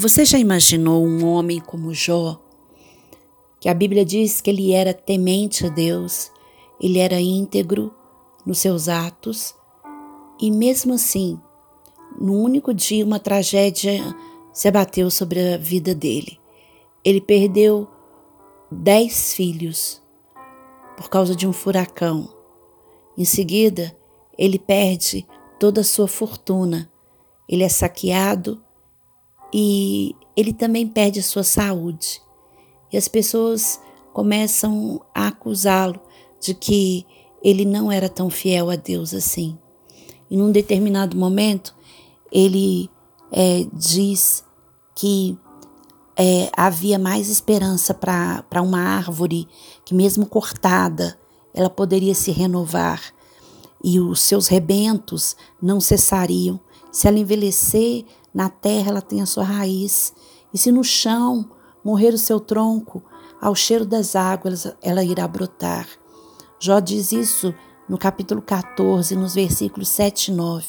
Você já imaginou um homem como Jó, que a Bíblia diz que ele era temente a Deus, ele era íntegro nos seus atos, e mesmo assim, no único dia, uma tragédia se abateu sobre a vida dele. Ele perdeu dez filhos por causa de um furacão. Em seguida, ele perde toda a sua fortuna. Ele é saqueado e ele também perde a sua saúde. E as pessoas começam a acusá-lo de que ele não era tão fiel a Deus assim. E num determinado momento, ele é, diz que é, havia mais esperança para uma árvore que, mesmo cortada, ela poderia se renovar e os seus rebentos não cessariam. Se ela envelhecer, na terra ela tem a sua raiz, e se no chão morrer o seu tronco, ao cheiro das águas ela irá brotar. Jó diz isso no capítulo 14, nos versículos 7 e 9.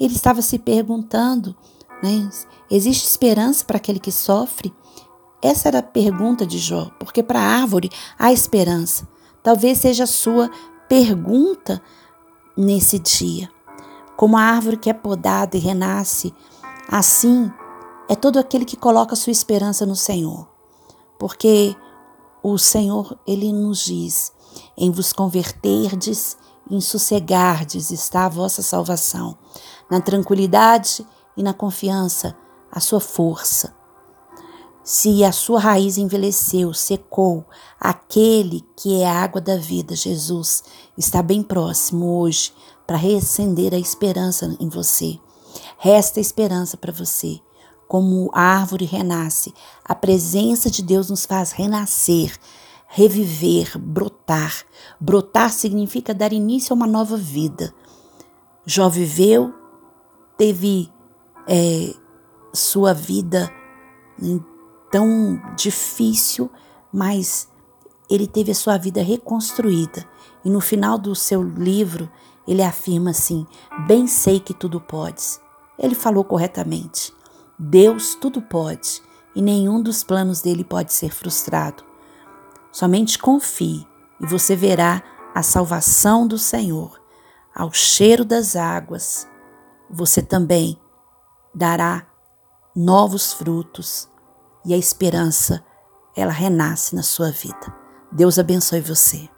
Ele estava se perguntando: né, existe esperança para aquele que sofre? Essa era a pergunta de Jó, porque para a árvore há esperança. Talvez seja a sua pergunta nesse dia. Como a árvore que é podada e renasce Assim é todo aquele que coloca sua esperança no Senhor. Porque o Senhor, ele nos diz: em vos converterdes, em sossegardes está a vossa salvação. Na tranquilidade e na confiança, a sua força. Se a sua raiz envelheceu, secou, aquele que é a água da vida, Jesus, está bem próximo hoje para reacender a esperança em você. Resta esperança para você. Como a árvore renasce, a presença de Deus nos faz renascer, reviver, brotar. Brotar significa dar início a uma nova vida. Jó viveu, teve é, sua vida tão difícil, mas ele teve a sua vida reconstruída. E no final do seu livro, ele afirma assim: Bem sei que tudo podes. Ele falou corretamente. Deus tudo pode e nenhum dos planos dele pode ser frustrado. Somente confie e você verá a salvação do Senhor. Ao cheiro das águas, você também dará novos frutos e a esperança, ela renasce na sua vida. Deus abençoe você.